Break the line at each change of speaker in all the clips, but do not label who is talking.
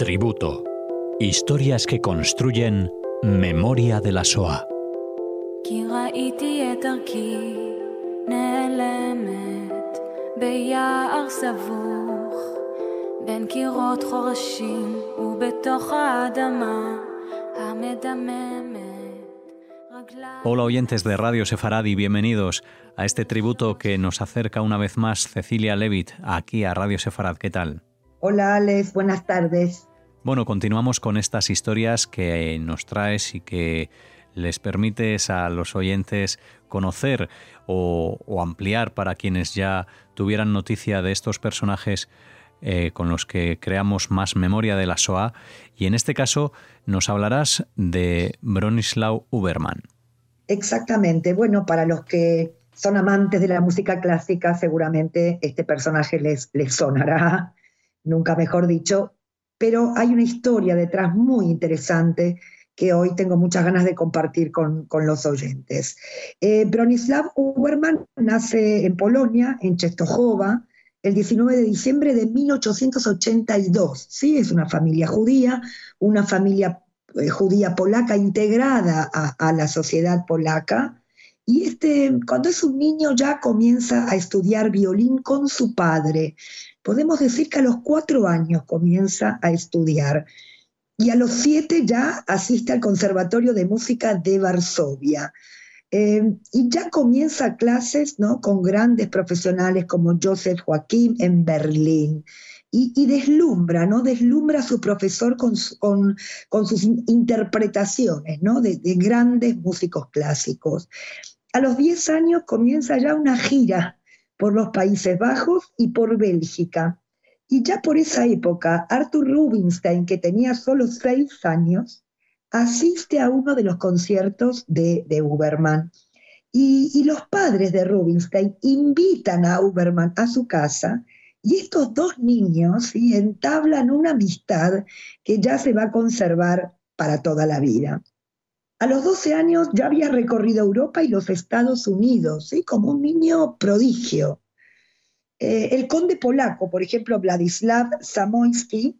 Tributo. Historias que construyen memoria de la SOA. Hola oyentes de Radio Sefarad y bienvenidos a este tributo que nos acerca una vez más Cecilia Levitt aquí a Radio Sefarad. ¿Qué tal?
Hola Alex, buenas tardes.
Bueno, continuamos con estas historias que nos traes y que les permites a los oyentes conocer o, ampliar para quienes ya tuvieran noticia de estos personajes eh, con los que creamos más memoria de la SOA. Y en este caso nos hablarás de Bronislaw Uberman.
Exactamente. Bueno, para los que son amantes de la música clásica, seguramente este personaje les, les sonará, nunca mejor dicho, pero hay una historia detrás muy interesante que hoy tengo muchas ganas de compartir con, los oyentes. Eh, Bronislaw Uberman nace en Polonia, en Czestochowa, el 19 de diciembre de 1882. ¿sí? Es una familia judía, una familia eh, judía polaca integrada a, a, la sociedad polaca. Y este, cuando es un niño ya comienza a estudiar violín con su padre podemos decir que a los cuatro años comienza a estudiar y a los siete ya asiste al Conservatorio de Música de Varsovia. Eh, y ya comienza clases ¿no? con grandes profesionales como Joseph Joaquín en Berlín. Y, deslumbra, ¿no? Deslumbra a su profesor con, sus interpretaciones, ¿no? De, de, grandes músicos clásicos. A los diez años comienza ya una gira por los Países Bajos y por Bélgica. Y ya por esa época, Arthur Rubinstein, que tenía solo seis años, asiste a uno de los conciertos de, de Uberman. Y, los padres de Rubinstein invitan a Uberman a su casa y estos dos niños entablan una amistad que ya se va a conservar para toda la vida. A los 12 años ya había recorrido Europa y los Estados Unidos, como un niño prodigio. Eh, el conde polaco, por ejemplo, Vladislav Samoyski,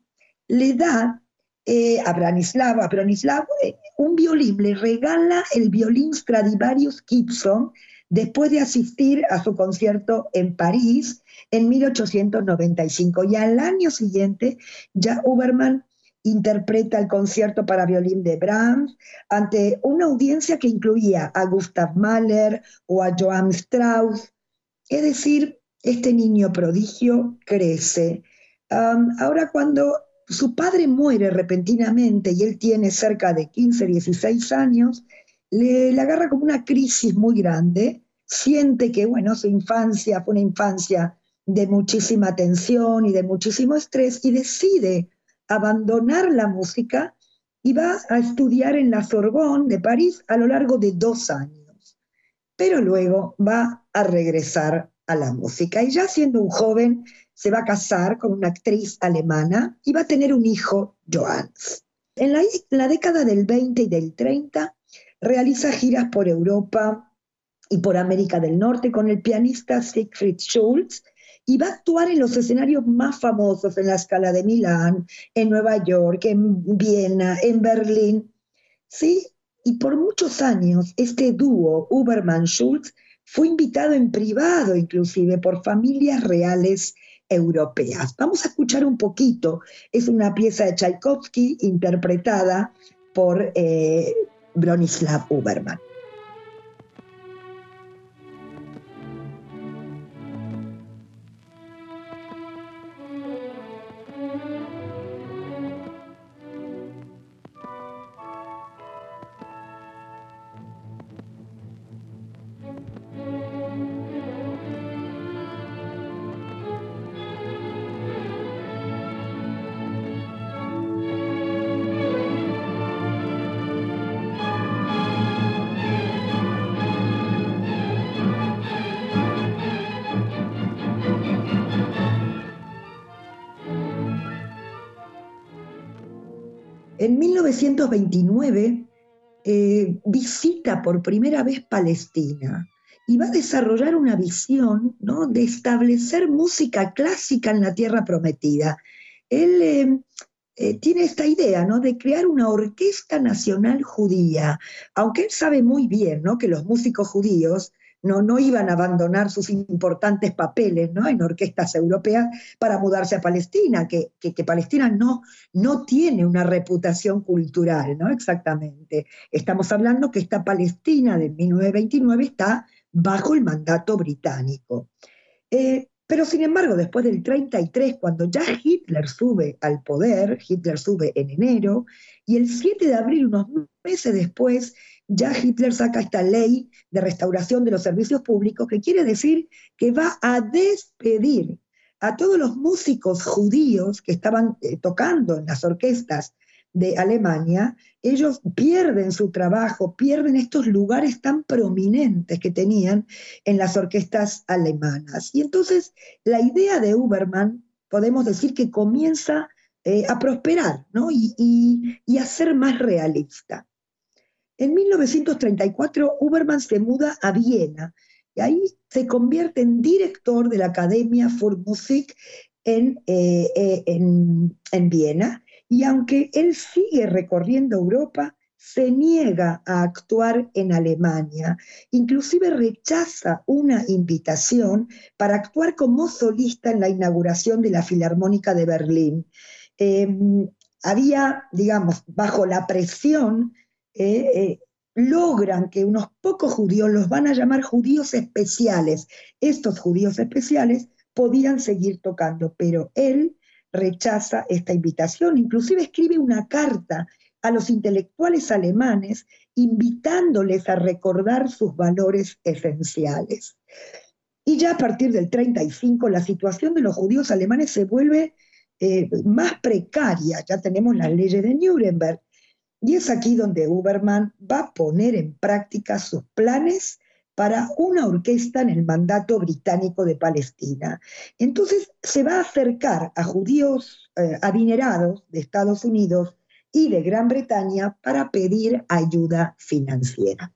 le da eh, a Branislav, eh, un violín, le regala el violín Stradivarius Gibson después de asistir a su concierto en París en 1895. Y al año siguiente ya Uberman interpreta el concierto para violín de Brahms ante una audiencia que incluía a Gustav Mahler o a Johann Strauss. Es decir, este niño prodigio crece. ahora cuando su padre muere repentinamente y él tiene cerca de 15, 16 años, le, le agarra como una crisis muy grande, siente que, bueno, su infancia fue una infancia de muchísima tensión y de muchísimo estrés y decide abandonar la música y va a estudiar en la Sorbonne de París a lo largo de dos años. Pero luego va a regresar a la música y ya siendo un joven se va a casar con una actriz alemana y va a tener un hijo, Johannes. En la, la década del 20 y del 30 realiza giras por Europa y por América del Norte con el pianista Siegfried Schulz y va a actuar en los escenarios más famosos, en la escala de Milán, en Nueva York, en Viena, en Berlín. Sí, y por muchos años este dúo Uberman-Schultz fue invitado en privado inclusive por familias reales europeas. Vamos a escuchar un poquito. Es una pieza de Tchaikovsky interpretada por eh, Bronislav Uberman. 1929 eh, visita por primera vez Palestina y va a desarrollar una visión ¿no? de establecer música clásica en la tierra prometida. él eh, eh, tiene esta idea ¿no? de crear una orquesta nacional judía, aunque él sabe muy bien ¿no? que los músicos judíos no, no iban a abandonar sus importantes papeles ¿no? en orquestas europeas para mudarse a Palestina, que, que, Palestina no, no tiene una reputación cultural, ¿no? Exactamente. Estamos hablando que esta Palestina de 1929 está bajo el mandato británico. Eh, pero sin embargo, después del 33, cuando ya Hitler sube al poder, Hitler sube en enero, y el 7 de abril, unos meses después, ya Hitler saca esta ley de restauración de los servicios públicos, que quiere decir que va a despedir a todos los músicos judíos que estaban eh, tocando en las orquestas de Alemania, ellos pierden su trabajo, pierden estos lugares tan prominentes que tenían en las orquestas alemanas. Y entonces la idea de Uberman, podemos decir que comienza eh, a prosperar y, y a ser más realista. En 1934, Uberman se muda a Viena y ahí se convierte en director de la Academia für Musik en, eh, eh, en, en Viena y aunque él sigue recorriendo Europa, se niega a actuar en Alemania, inclusive rechaza una invitación para actuar como solista en la inauguración de la Filarmónica de Berlín. Em, había, digamos, bajo la presión, eh, eh, logran que unos pocos judíos, los van a llamar judíos especiales, estos judíos especiales podían seguir tocando, pero él rechaza esta invitación, inclusive escribe una carta a los intelectuales alemanes invitándoles a recordar sus valores esenciales. Y ya a partir del 35 la situación de los judíos alemanes se vuelve eh, más precaria, ya tenemos las leyes de Nuremberg, y es aquí donde Uberman va a poner en práctica sus planes para una orquesta en el mandato británico de Palestina. Entonces se va a acercar a judíos eh, adinerados de Estados Unidos y de Gran Bretaña para pedir ayuda financiera.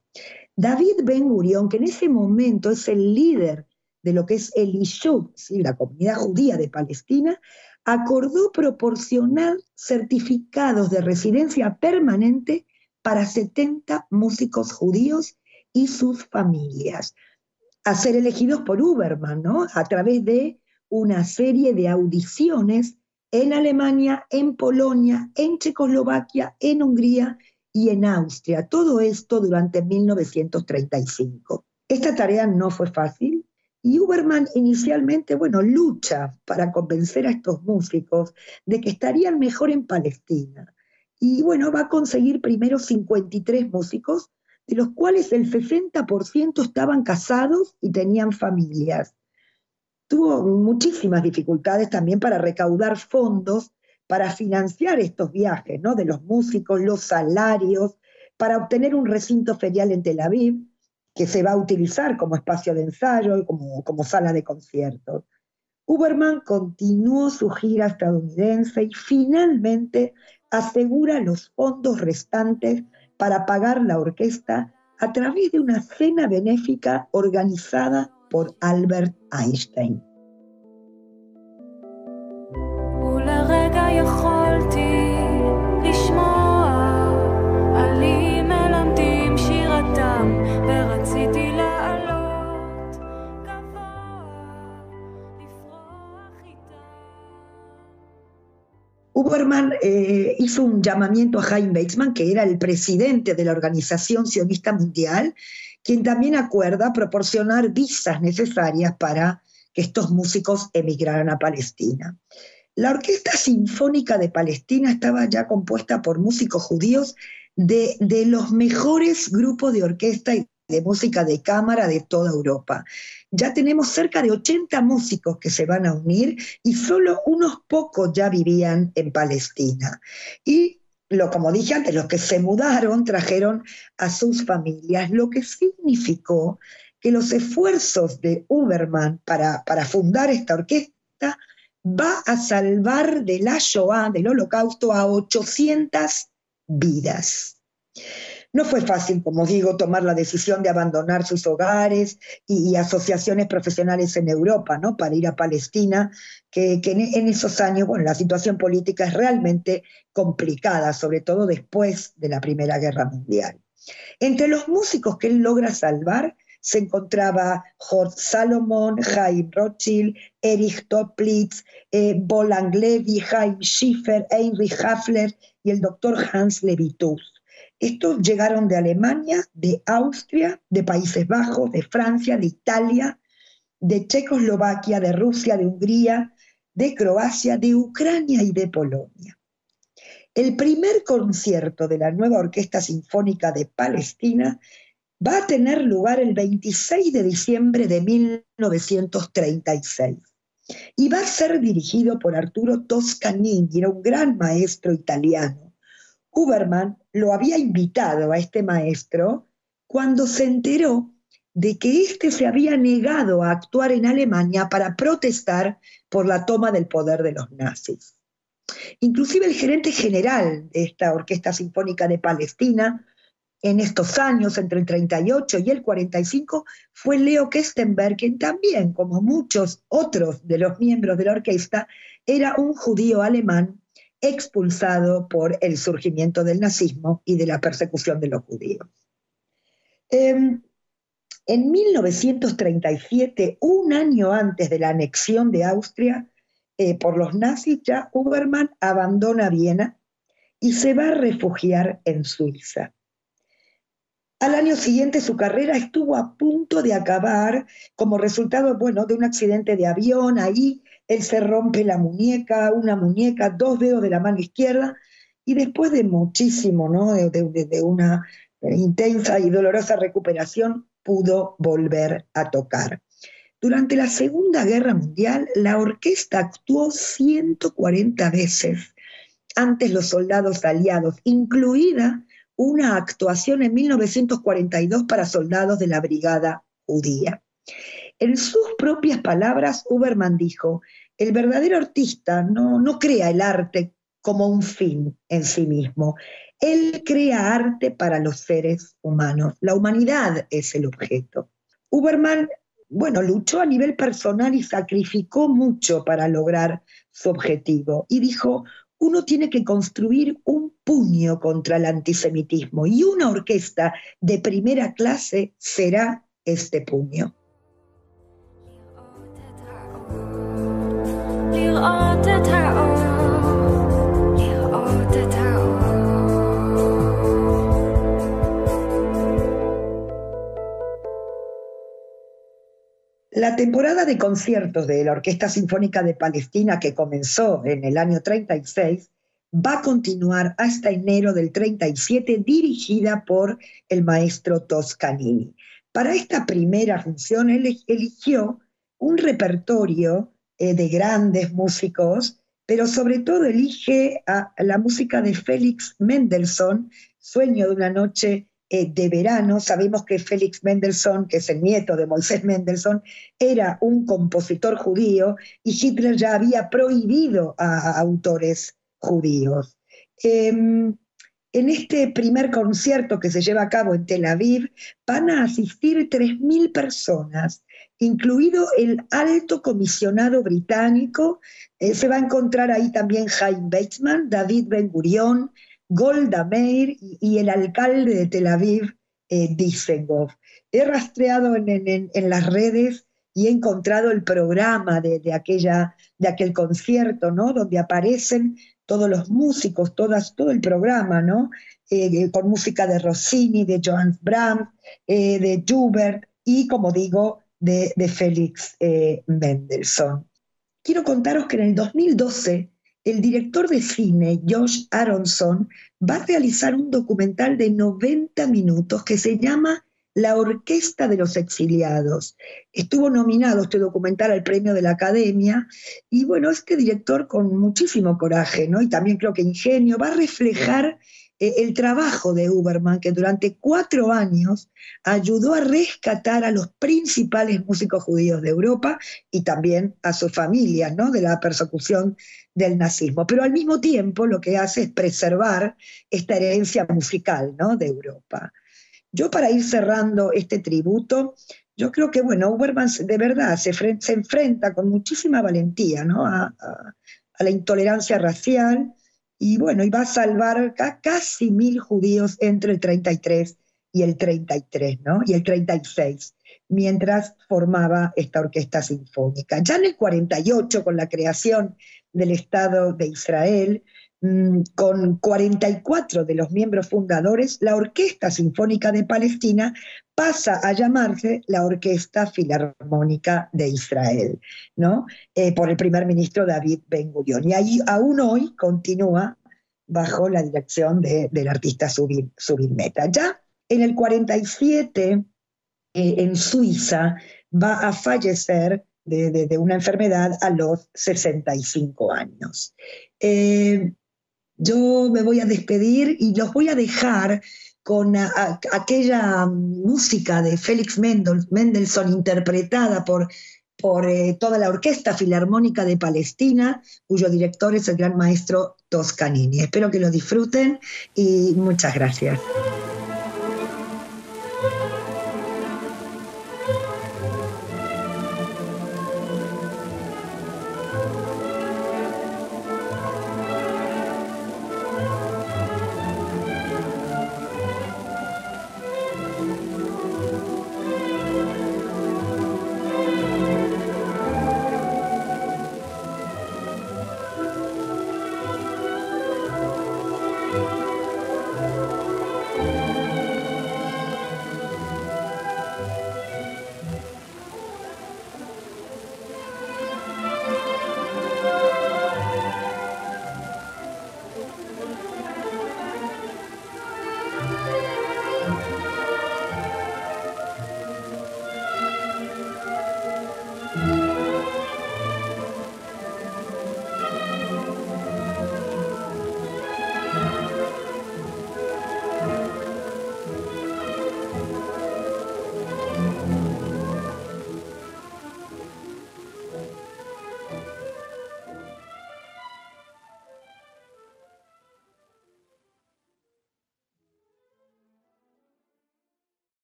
David Ben Gurion, que en ese momento es el líder de lo que es el Ishub, la comunidad judía de Palestina, acordó proporcionar certificados de residencia permanente para 70 músicos judíos y sus familias, a ser elegidos por Uberman, ¿no? A través de una serie de audiciones en Alemania, en Polonia, en Checoslovaquia, en Hungría y en Austria. Todo esto durante 1935. Esta tarea no fue fácil y Uberman inicialmente, bueno, lucha para convencer a estos músicos de que estarían mejor en Palestina. Y bueno, va a conseguir primero 53 músicos de los cuales el 60% estaban casados y tenían familias. Tuvo muchísimas dificultades también para recaudar fondos para financiar estos viajes, ¿no? De los músicos, los salarios, para obtener un recinto ferial en Tel Aviv, que se va a utilizar como espacio de ensayo y como, como sala de conciertos. Uberman continuó su gira estadounidense y finalmente asegura los fondos restantes para pagar la orquesta a través de una cena benéfica organizada por Albert Einstein. Eh, hizo un llamamiento a Jaime Weizmann, que era el presidente de la Organización Sionista Mundial, quien también acuerda proporcionar visas necesarias para que estos músicos emigraran a Palestina. La Orquesta Sinfónica de Palestina estaba ya compuesta por músicos judíos de, de los mejores grupos de orquesta y de música de cámara de toda Europa. Ya tenemos cerca de 80 músicos que se van a unir y solo unos pocos ya vivían en Palestina. Y lo, como dije antes, los que se mudaron trajeron a sus familias, lo que significó que los esfuerzos de Uberman para, para fundar esta orquesta va a salvar de la Shoah, del holocausto, a 800 vidas. No fue fácil, como digo, tomar la decisión de abandonar sus hogares y, asociaciones profesionales en Europa, ¿no? Para ir a Palestina, que, en, esos años, bueno, la situación política es realmente complicada, sobre todo después de la Primera Guerra Mundial. Entre los músicos que él logra salvar se encontraba Horst Salomon, Chaim Rothschild, Erich Toplitz, eh, Bolang Levy, Chaim Schiffer, Heinrich Hafler y el doctor Hans Levitus. Estos llegaron de Alemania, de Austria, de Países Bajos, de Francia, de Italia, de Checoslovaquia, de Rusia, de Hungría, de Croacia, de Ucrania y de Polonia. El primer concierto de la nueva Orquesta Sinfónica de Palestina va a tener lugar el 26 de diciembre de 1936 y va a ser dirigido por Arturo Toscanini, era un gran maestro italiano Huberman lo había invitado a este maestro cuando se enteró de que éste se había negado a actuar en Alemania para protestar por la toma del poder de los nazis. Inclusive el gerente general de esta Orquesta Sinfónica de Palestina, en estos años, entre el 38 y el 45, fue Leo Kestenberg, quien también, como muchos otros de los miembros de la orquesta, era un judío alemán expulsado por el surgimiento del nazismo y de la persecución de los judíos. Em, en 1937, un año antes de la anexión de Austria eh, por los nazis, ya Huberman abandona Viena y se va a refugiar en Suiza. Al año siguiente su carrera estuvo a punto de acabar como resultado, bueno, de un accidente de avión. Ahí él se rompe la muñeca, una muñeca, dos dedos de la mano izquierda, y después de muchísimo, ¿no? de, una intensa y dolorosa recuperación, pudo volver a tocar. Durante la Segunda Guerra Mundial, la orquesta actuó 140 veces ante los soldados aliados, incluida una actuación en 1942 para soldados de la Brigada Judía. En sus propias palabras, Uberman dijo, el verdadero artista no, no crea el arte como un fin en sí mismo. Él crea arte para los seres humanos. La humanidad es el objeto. Uberman, bueno, luchó a nivel personal y sacrificó mucho para lograr su objetivo. Y dijo, uno tiene que construir un puño contra el antisemitismo y una orquesta de primera clase será este puño. La temporada de conciertos de la Orquesta Sinfónica de Palestina, que comenzó en el año 36, va a continuar hasta enero del 37, dirigida por el maestro Toscanini. Para esta primera función, él eligió un repertorio eh, de grandes músicos, pero sobre todo elige a, la música de Félix Mendelssohn, Sueño de una noche eh, de verano. Sabemos que Félix Mendelssohn, que es el nieto de Moisés Mendelssohn, era un compositor judío y Hitler ya había prohibido a, autores judíos. Em, en este primer concierto que se lleva a cabo en Tel Aviv van a asistir 3.000 personas incluido el alto comisionado británico. Eh, se va a encontrar ahí también Jaime Bateman, David Ben Gurion, Golda Meir y, el alcalde de Tel Aviv, eh, He rastreado en, las redes y he encontrado el programa de, aquella, de aquel concierto, ¿no? Donde aparecen todos los músicos, todas, todo el programa, ¿no? Eh, con música de Rossini, de Johannes Brahms, eh, de Schubert y, como digo, de, Félix eh, Mendelssohn. Quiero contaros que en el 2012 el director de cine Josh Aronson va a realizar un documental de 90 minutos que se llama La Orquesta de los Exiliados. Estuvo nominado este documental al premio de la Academia y bueno, este director con muchísimo coraje, ¿no? Y también creo que ingenio, va a reflejar eh, el trabajo de Uberman, que durante cuatro años ayudó a rescatar a los principales músicos judíos de Europa y también a sus familias, ¿no? De la persecución del nazismo, pero al mismo tiempo lo que hace es preservar esta herencia musical ¿no? de Europa. Yo para ir cerrando este tributo, yo creo que, bueno, Uberman de verdad se, se enfrenta con muchísima valentía ¿no? a, la intolerancia racial y, bueno, va a salvar casi mil judíos entre el 33 y el 33, ¿no? Y el 36 mientras formaba esta orquesta sinfónica. Ya en el 48, con la creación del Estado de Israel, con 44 de los miembros fundadores, la Orquesta Sinfónica de Palestina pasa a llamarse la Orquesta Filarmónica de Israel, ¿no? Eh, por el primer ministro David Ben Gurion. Y ahí aún hoy continúa bajo la dirección del artista Subin Meta. Ya en el 47 eh, en Suiza va a fallecer de, una enfermedad a los 65 años. Eh, yo me voy a despedir y los voy a dejar con aquella música de Félix Mendelssohn interpretada por, por eh, toda la Orquesta Filarmónica de Palestina, cuyo director es el gran maestro Toscanini. Espero que lo disfruten y muchas gracias.